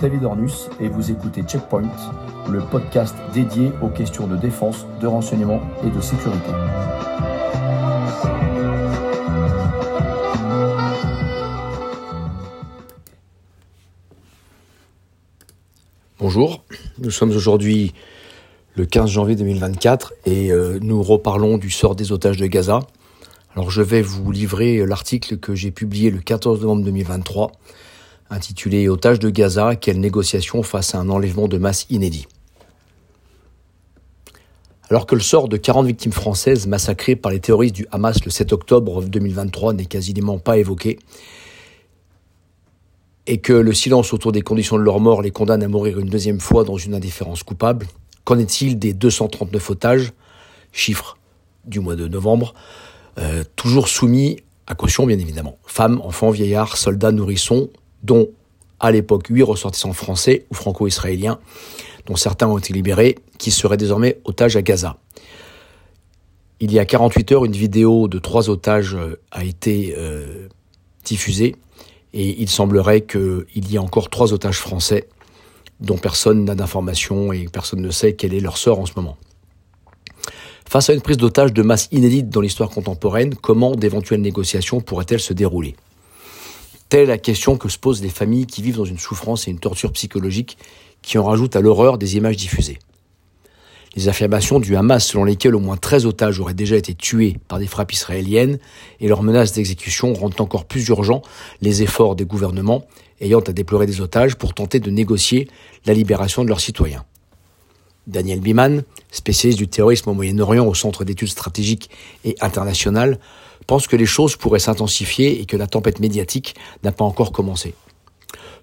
David Ornus et vous écoutez Checkpoint, le podcast dédié aux questions de défense, de renseignement et de sécurité. Bonjour, nous sommes aujourd'hui le 15 janvier 2024 et euh, nous reparlons du sort des otages de Gaza. Alors je vais vous livrer l'article que j'ai publié le 14 novembre 2023 intitulé Otages de Gaza, quelle négociation face à un enlèvement de masse inédit. Alors que le sort de 40 victimes françaises massacrées par les terroristes du Hamas le 7 octobre 2023 n'est quasiment pas évoqué, et que le silence autour des conditions de leur mort les condamne à mourir une deuxième fois dans une indifférence coupable, qu'en est-il des 239 otages, chiffre du mois de novembre, euh, toujours soumis à caution bien évidemment, femmes, enfants, vieillards, soldats, nourrissons, dont à l'époque huit ressortissants français ou franco-israéliens, dont certains ont été libérés, qui seraient désormais otages à Gaza. Il y a 48 heures, une vidéo de trois otages euh, a été euh, diffusée et il semblerait qu'il y ait encore trois otages français dont personne n'a d'informations et personne ne sait quel est leur sort en ce moment. Face à une prise d'otage de masse inédite dans l'histoire contemporaine, comment d'éventuelles négociations pourraient-elles se dérouler? Telle la question que se posent les familles qui vivent dans une souffrance et une torture psychologique qui en rajoutent à l'horreur des images diffusées. Les affirmations du Hamas selon lesquelles au moins 13 otages auraient déjà été tués par des frappes israéliennes et leurs menaces d'exécution rendent encore plus urgents les efforts des gouvernements ayant à déplorer des otages pour tenter de négocier la libération de leurs citoyens. Daniel Biman, spécialiste du terrorisme au Moyen-Orient au Centre d'études stratégiques et internationales, pense que les choses pourraient s'intensifier et que la tempête médiatique n'a pas encore commencé.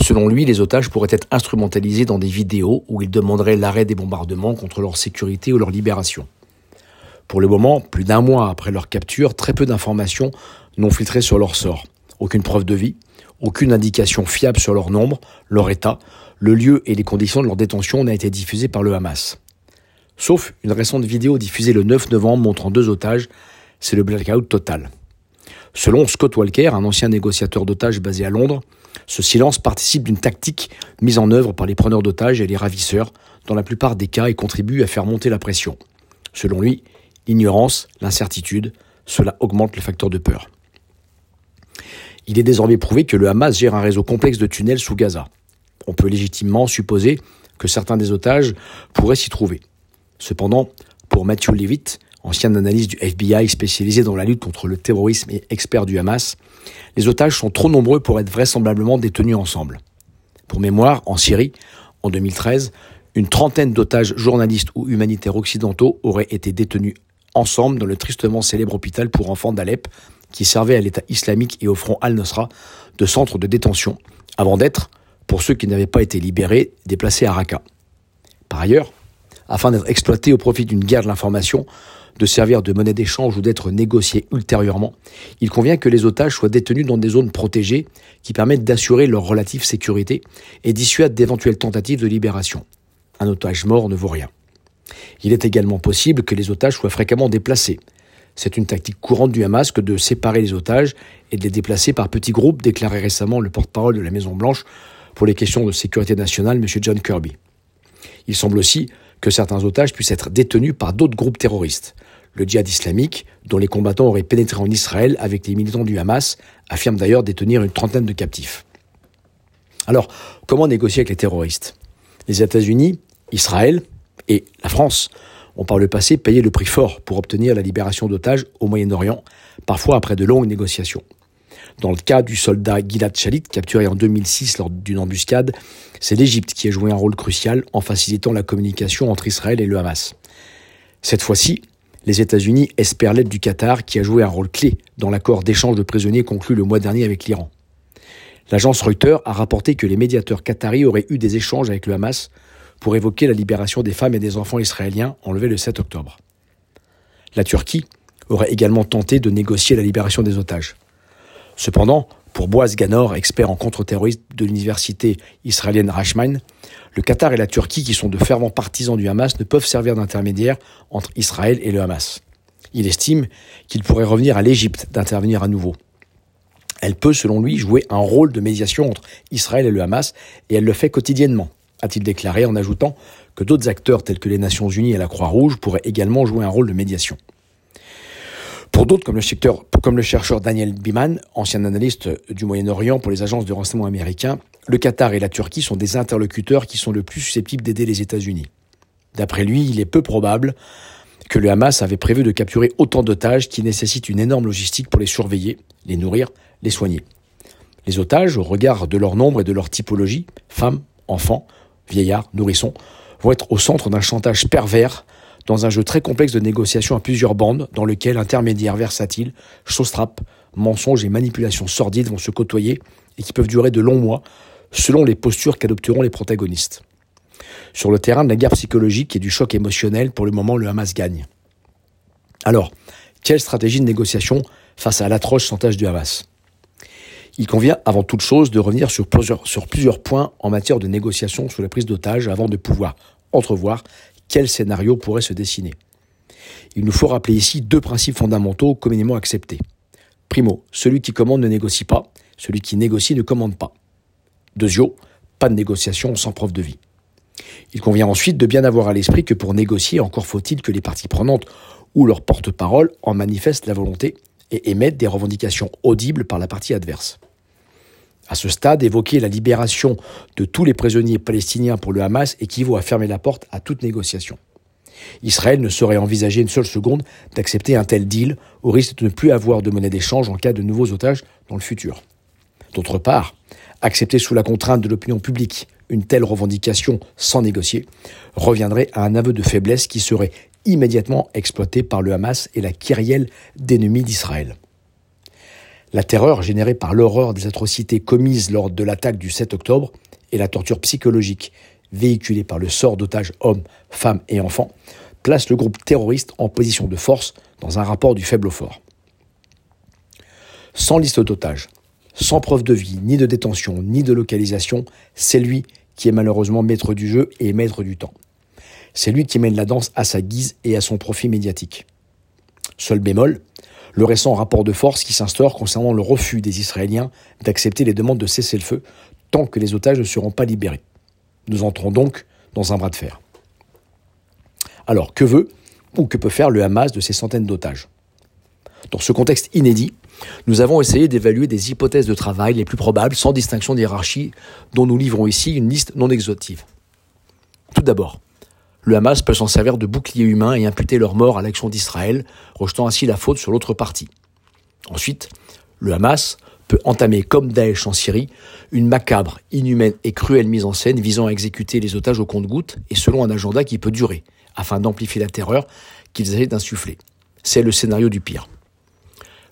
Selon lui, les otages pourraient être instrumentalisés dans des vidéos où ils demanderaient l'arrêt des bombardements contre leur sécurité ou leur libération. Pour le moment, plus d'un mois après leur capture, très peu d'informations n'ont filtré sur leur sort. Aucune preuve de vie, aucune indication fiable sur leur nombre, leur état, le lieu et les conditions de leur détention n'a été diffusée par le Hamas. Sauf une récente vidéo diffusée le 9 novembre montrant deux otages c'est le blackout total. Selon Scott Walker, un ancien négociateur d'otages basé à Londres, ce silence participe d'une tactique mise en œuvre par les preneurs d'otages et les ravisseurs, dans la plupart des cas, et contribue à faire monter la pression. Selon lui, l'ignorance, l'incertitude, cela augmente le facteur de peur. Il est désormais prouvé que le Hamas gère un réseau complexe de tunnels sous Gaza. On peut légitimement supposer que certains des otages pourraient s'y trouver. Cependant, pour Matthew Levitt, ancien analyste du FBI spécialisé dans la lutte contre le terrorisme et expert du Hamas, les otages sont trop nombreux pour être vraisemblablement détenus ensemble. Pour mémoire, en Syrie, en 2013, une trentaine d'otages journalistes ou humanitaires occidentaux auraient été détenus ensemble dans le tristement célèbre hôpital pour enfants d'Alep, qui servait à l'État islamique et au front al-Nusra de centre de détention, avant d'être, pour ceux qui n'avaient pas été libérés, déplacés à Raqqa. Par ailleurs, afin d'être exploités au profit d'une guerre de l'information, de servir de monnaie d'échange ou d'être négociés ultérieurement, il convient que les otages soient détenus dans des zones protégées qui permettent d'assurer leur relative sécurité et dissuadent d'éventuelles tentatives de libération. Un otage mort ne vaut rien. Il est également possible que les otages soient fréquemment déplacés. C'est une tactique courante du Hamas que de séparer les otages et de les déplacer par petits groupes, déclarait récemment le porte-parole de la Maison-Blanche pour les questions de sécurité nationale, M. John Kirby. Il semble aussi que certains otages puissent être détenus par d'autres groupes terroristes. Le djihad islamique, dont les combattants auraient pénétré en Israël avec les militants du Hamas, affirme d'ailleurs détenir une trentaine de captifs. Alors, comment négocier avec les terroristes? Les États-Unis, Israël et la France ont par le passé payé le prix fort pour obtenir la libération d'otages au Moyen-Orient, parfois après de longues négociations. Dans le cas du soldat Gilad Shalit, capturé en 2006 lors d'une embuscade, c'est l'Égypte qui a joué un rôle crucial en facilitant la communication entre Israël et le Hamas. Cette fois-ci, les États-Unis espèrent l'aide du Qatar qui a joué un rôle clé dans l'accord d'échange de prisonniers conclu le mois dernier avec l'Iran. L'agence Reuters a rapporté que les médiateurs qataris auraient eu des échanges avec le Hamas pour évoquer la libération des femmes et des enfants israéliens enlevés le 7 octobre. La Turquie aurait également tenté de négocier la libération des otages. Cependant, pour Boaz Ganor, expert en contre-terrorisme de l'université israélienne Rashman, le Qatar et la Turquie, qui sont de fervents partisans du Hamas, ne peuvent servir d'intermédiaire entre Israël et le Hamas. Il estime qu'il pourrait revenir à l'Égypte d'intervenir à nouveau. Elle peut, selon lui, jouer un rôle de médiation entre Israël et le Hamas, et elle le fait quotidiennement, a-t-il déclaré en ajoutant que d'autres acteurs tels que les Nations Unies et la Croix-Rouge pourraient également jouer un rôle de médiation. Pour d'autres, comme le, chercheur Daniel Biman, ancien analyste du Moyen-Orient pour les agences de renseignement américains, le Qatar et la Turquie sont des interlocuteurs qui sont le plus susceptibles d'aider les États-Unis. D'après lui, il est peu probable que le Hamas avait prévu de capturer autant d'otages qui nécessitent une énorme logistique pour les surveiller, les nourrir, les soigner. Les otages, au regard de leur nombre et de leur typologie, femmes, enfants, vieillards, nourrissons, vont être au centre d'un chantage pervers dans un jeu très complexe de négociations à plusieurs bandes, dans lequel intermédiaires versatiles, chausse-trappes, mensonges et manipulations sordides vont se côtoyer et qui peuvent durer de longs mois, selon les postures qu'adopteront les protagonistes. Sur le terrain de la guerre psychologique et du choc émotionnel, pour le moment, le Hamas gagne. Alors, quelle stratégie de négociation face à l'atroce chantage du Hamas? Il convient avant toute chose de revenir sur plusieurs, sur plusieurs points en matière de négociation sur la prise d'otages avant de pouvoir entrevoir quel scénario pourrait se dessiner. Il nous faut rappeler ici deux principes fondamentaux communément acceptés. Primo, celui qui commande ne négocie pas, celui qui négocie ne commande pas. Deuxio, pas de négociation sans preuve de vie. Il convient ensuite de bien avoir à l'esprit que pour négocier, encore faut-il que les parties prenantes ou leurs porte-parole en manifestent la volonté et émettent des revendications audibles par la partie adverse. À ce stade, évoquer la libération de tous les prisonniers palestiniens pour le Hamas équivaut à fermer la porte à toute négociation. Israël ne saurait envisager une seule seconde d'accepter un tel deal au risque de ne plus avoir de monnaie d'échange en cas de nouveaux otages dans le futur. D'autre part, accepter sous la contrainte de l'opinion publique une telle revendication sans négocier reviendrait à un aveu de faiblesse qui serait immédiatement exploité par le Hamas et la kyrielle d'ennemis d'Israël. La terreur générée par l'horreur des atrocités commises lors de l'attaque du 7 octobre et la torture psychologique véhiculée par le sort d'otages hommes, femmes et enfants place le groupe terroriste en position de force dans un rapport du faible au fort. Sans liste d'otages, sans preuve de vie, ni de détention, ni de localisation, c'est lui qui est malheureusement maître du jeu et maître du temps. C'est lui qui mène la danse à sa guise et à son profit médiatique. Seul bémol, le récent rapport de force qui s'instaure concernant le refus des Israéliens d'accepter les demandes de cessez-le-feu tant que les otages ne seront pas libérés. Nous entrons donc dans un bras de fer. Alors, que veut ou que peut faire le Hamas de ces centaines d'otages? Dans ce contexte inédit, nous avons essayé d'évaluer des hypothèses de travail les plus probables sans distinction d'hierarchie dont nous livrons ici une liste non exhaustive. Tout d'abord, le Hamas peut s'en servir de bouclier humain et imputer leur mort à l'action d'Israël, rejetant ainsi la faute sur l'autre partie. Ensuite, le Hamas peut entamer, comme Daesh en Syrie, une macabre, inhumaine et cruelle mise en scène visant à exécuter les otages au compte-gouttes et selon un agenda qui peut durer, afin d'amplifier la terreur qu'ils essaient d'insuffler. C'est le scénario du pire.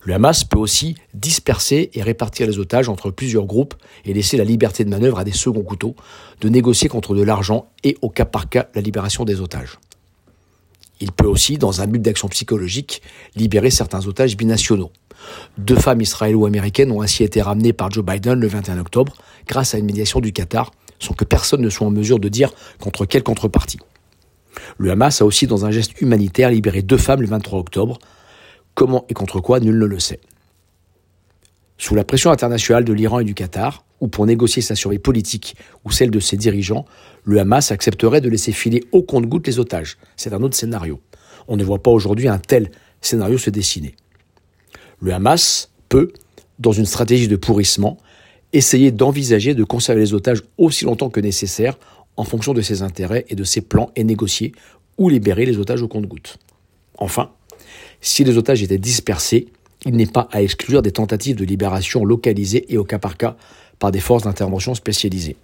Le Hamas peut aussi disperser et répartir les otages entre plusieurs groupes et laisser la liberté de manœuvre à des seconds couteaux, de négocier contre de l'argent et au cas par cas la libération des otages. Il peut aussi, dans un but d'action psychologique, libérer certains otages binationaux. Deux femmes israélo-américaines ont ainsi été ramenées par Joe Biden le 21 octobre grâce à une médiation du Qatar, sans que personne ne soit en mesure de dire contre quelle contrepartie. Le Hamas a aussi, dans un geste humanitaire, libéré deux femmes le 23 octobre, Comment et contre quoi, nul ne le sait. Sous la pression internationale de l'Iran et du Qatar, ou pour négocier sa survie politique ou celle de ses dirigeants, le Hamas accepterait de laisser filer au compte-gouttes les otages. C'est un autre scénario. On ne voit pas aujourd'hui un tel scénario se dessiner. Le Hamas peut, dans une stratégie de pourrissement, essayer d'envisager de conserver les otages aussi longtemps que nécessaire en fonction de ses intérêts et de ses plans et négocier ou libérer les otages au compte-gouttes. Enfin, si les otages étaient dispersés, il n'est pas à exclure des tentatives de libération localisées et au cas par cas par des forces d'intervention spécialisées.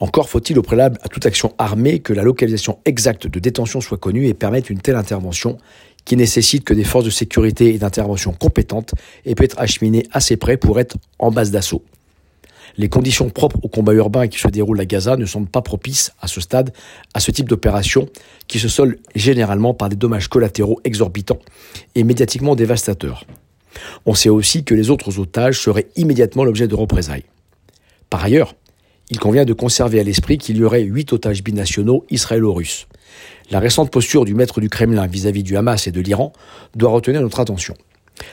Encore faut-il au préalable à toute action armée que la localisation exacte de détention soit connue et permette une telle intervention qui nécessite que des forces de sécurité et d'intervention compétentes aient pu être acheminées assez près pour être en base d'assaut les conditions propres au combat urbain qui se déroule à Gaza ne semblent pas propices à ce stade à ce type d'opération qui se solde généralement par des dommages collatéraux exorbitants et médiatiquement dévastateurs. On sait aussi que les autres otages seraient immédiatement l'objet de représailles. Par ailleurs, il convient de conserver à l'esprit qu'il y aurait huit otages binationaux israélo-russes. La récente posture du maître du Kremlin vis-à-vis -vis du Hamas et de l'Iran doit retenir notre attention.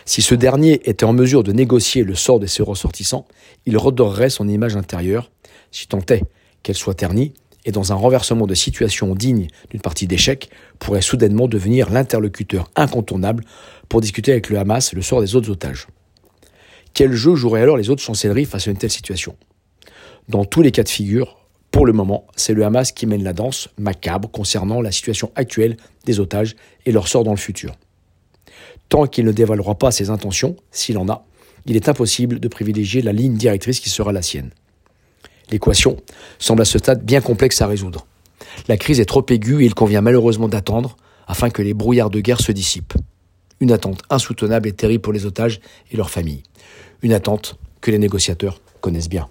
Si ce dernier était en mesure de négocier le sort de ses ressortissants, il redorerait son image intérieure, si tant est qu'elle soit ternie, et dans un renversement de situation digne d'une partie d'échec, pourrait soudainement devenir l'interlocuteur incontournable pour discuter avec le Hamas le sort des autres otages. Quel jeu joueraient alors les autres chancelleries face à une telle situation? Dans tous les cas de figure, pour le moment, c'est le Hamas qui mène la danse macabre concernant la situation actuelle des otages et leur sort dans le futur. Tant qu'il ne dévoilera pas ses intentions, s'il en a, il est impossible de privilégier la ligne directrice qui sera la sienne. L'équation semble à ce stade bien complexe à résoudre. La crise est trop aiguë et il convient malheureusement d'attendre afin que les brouillards de guerre se dissipent. Une attente insoutenable et terrible pour les otages et leurs familles. Une attente que les négociateurs connaissent bien.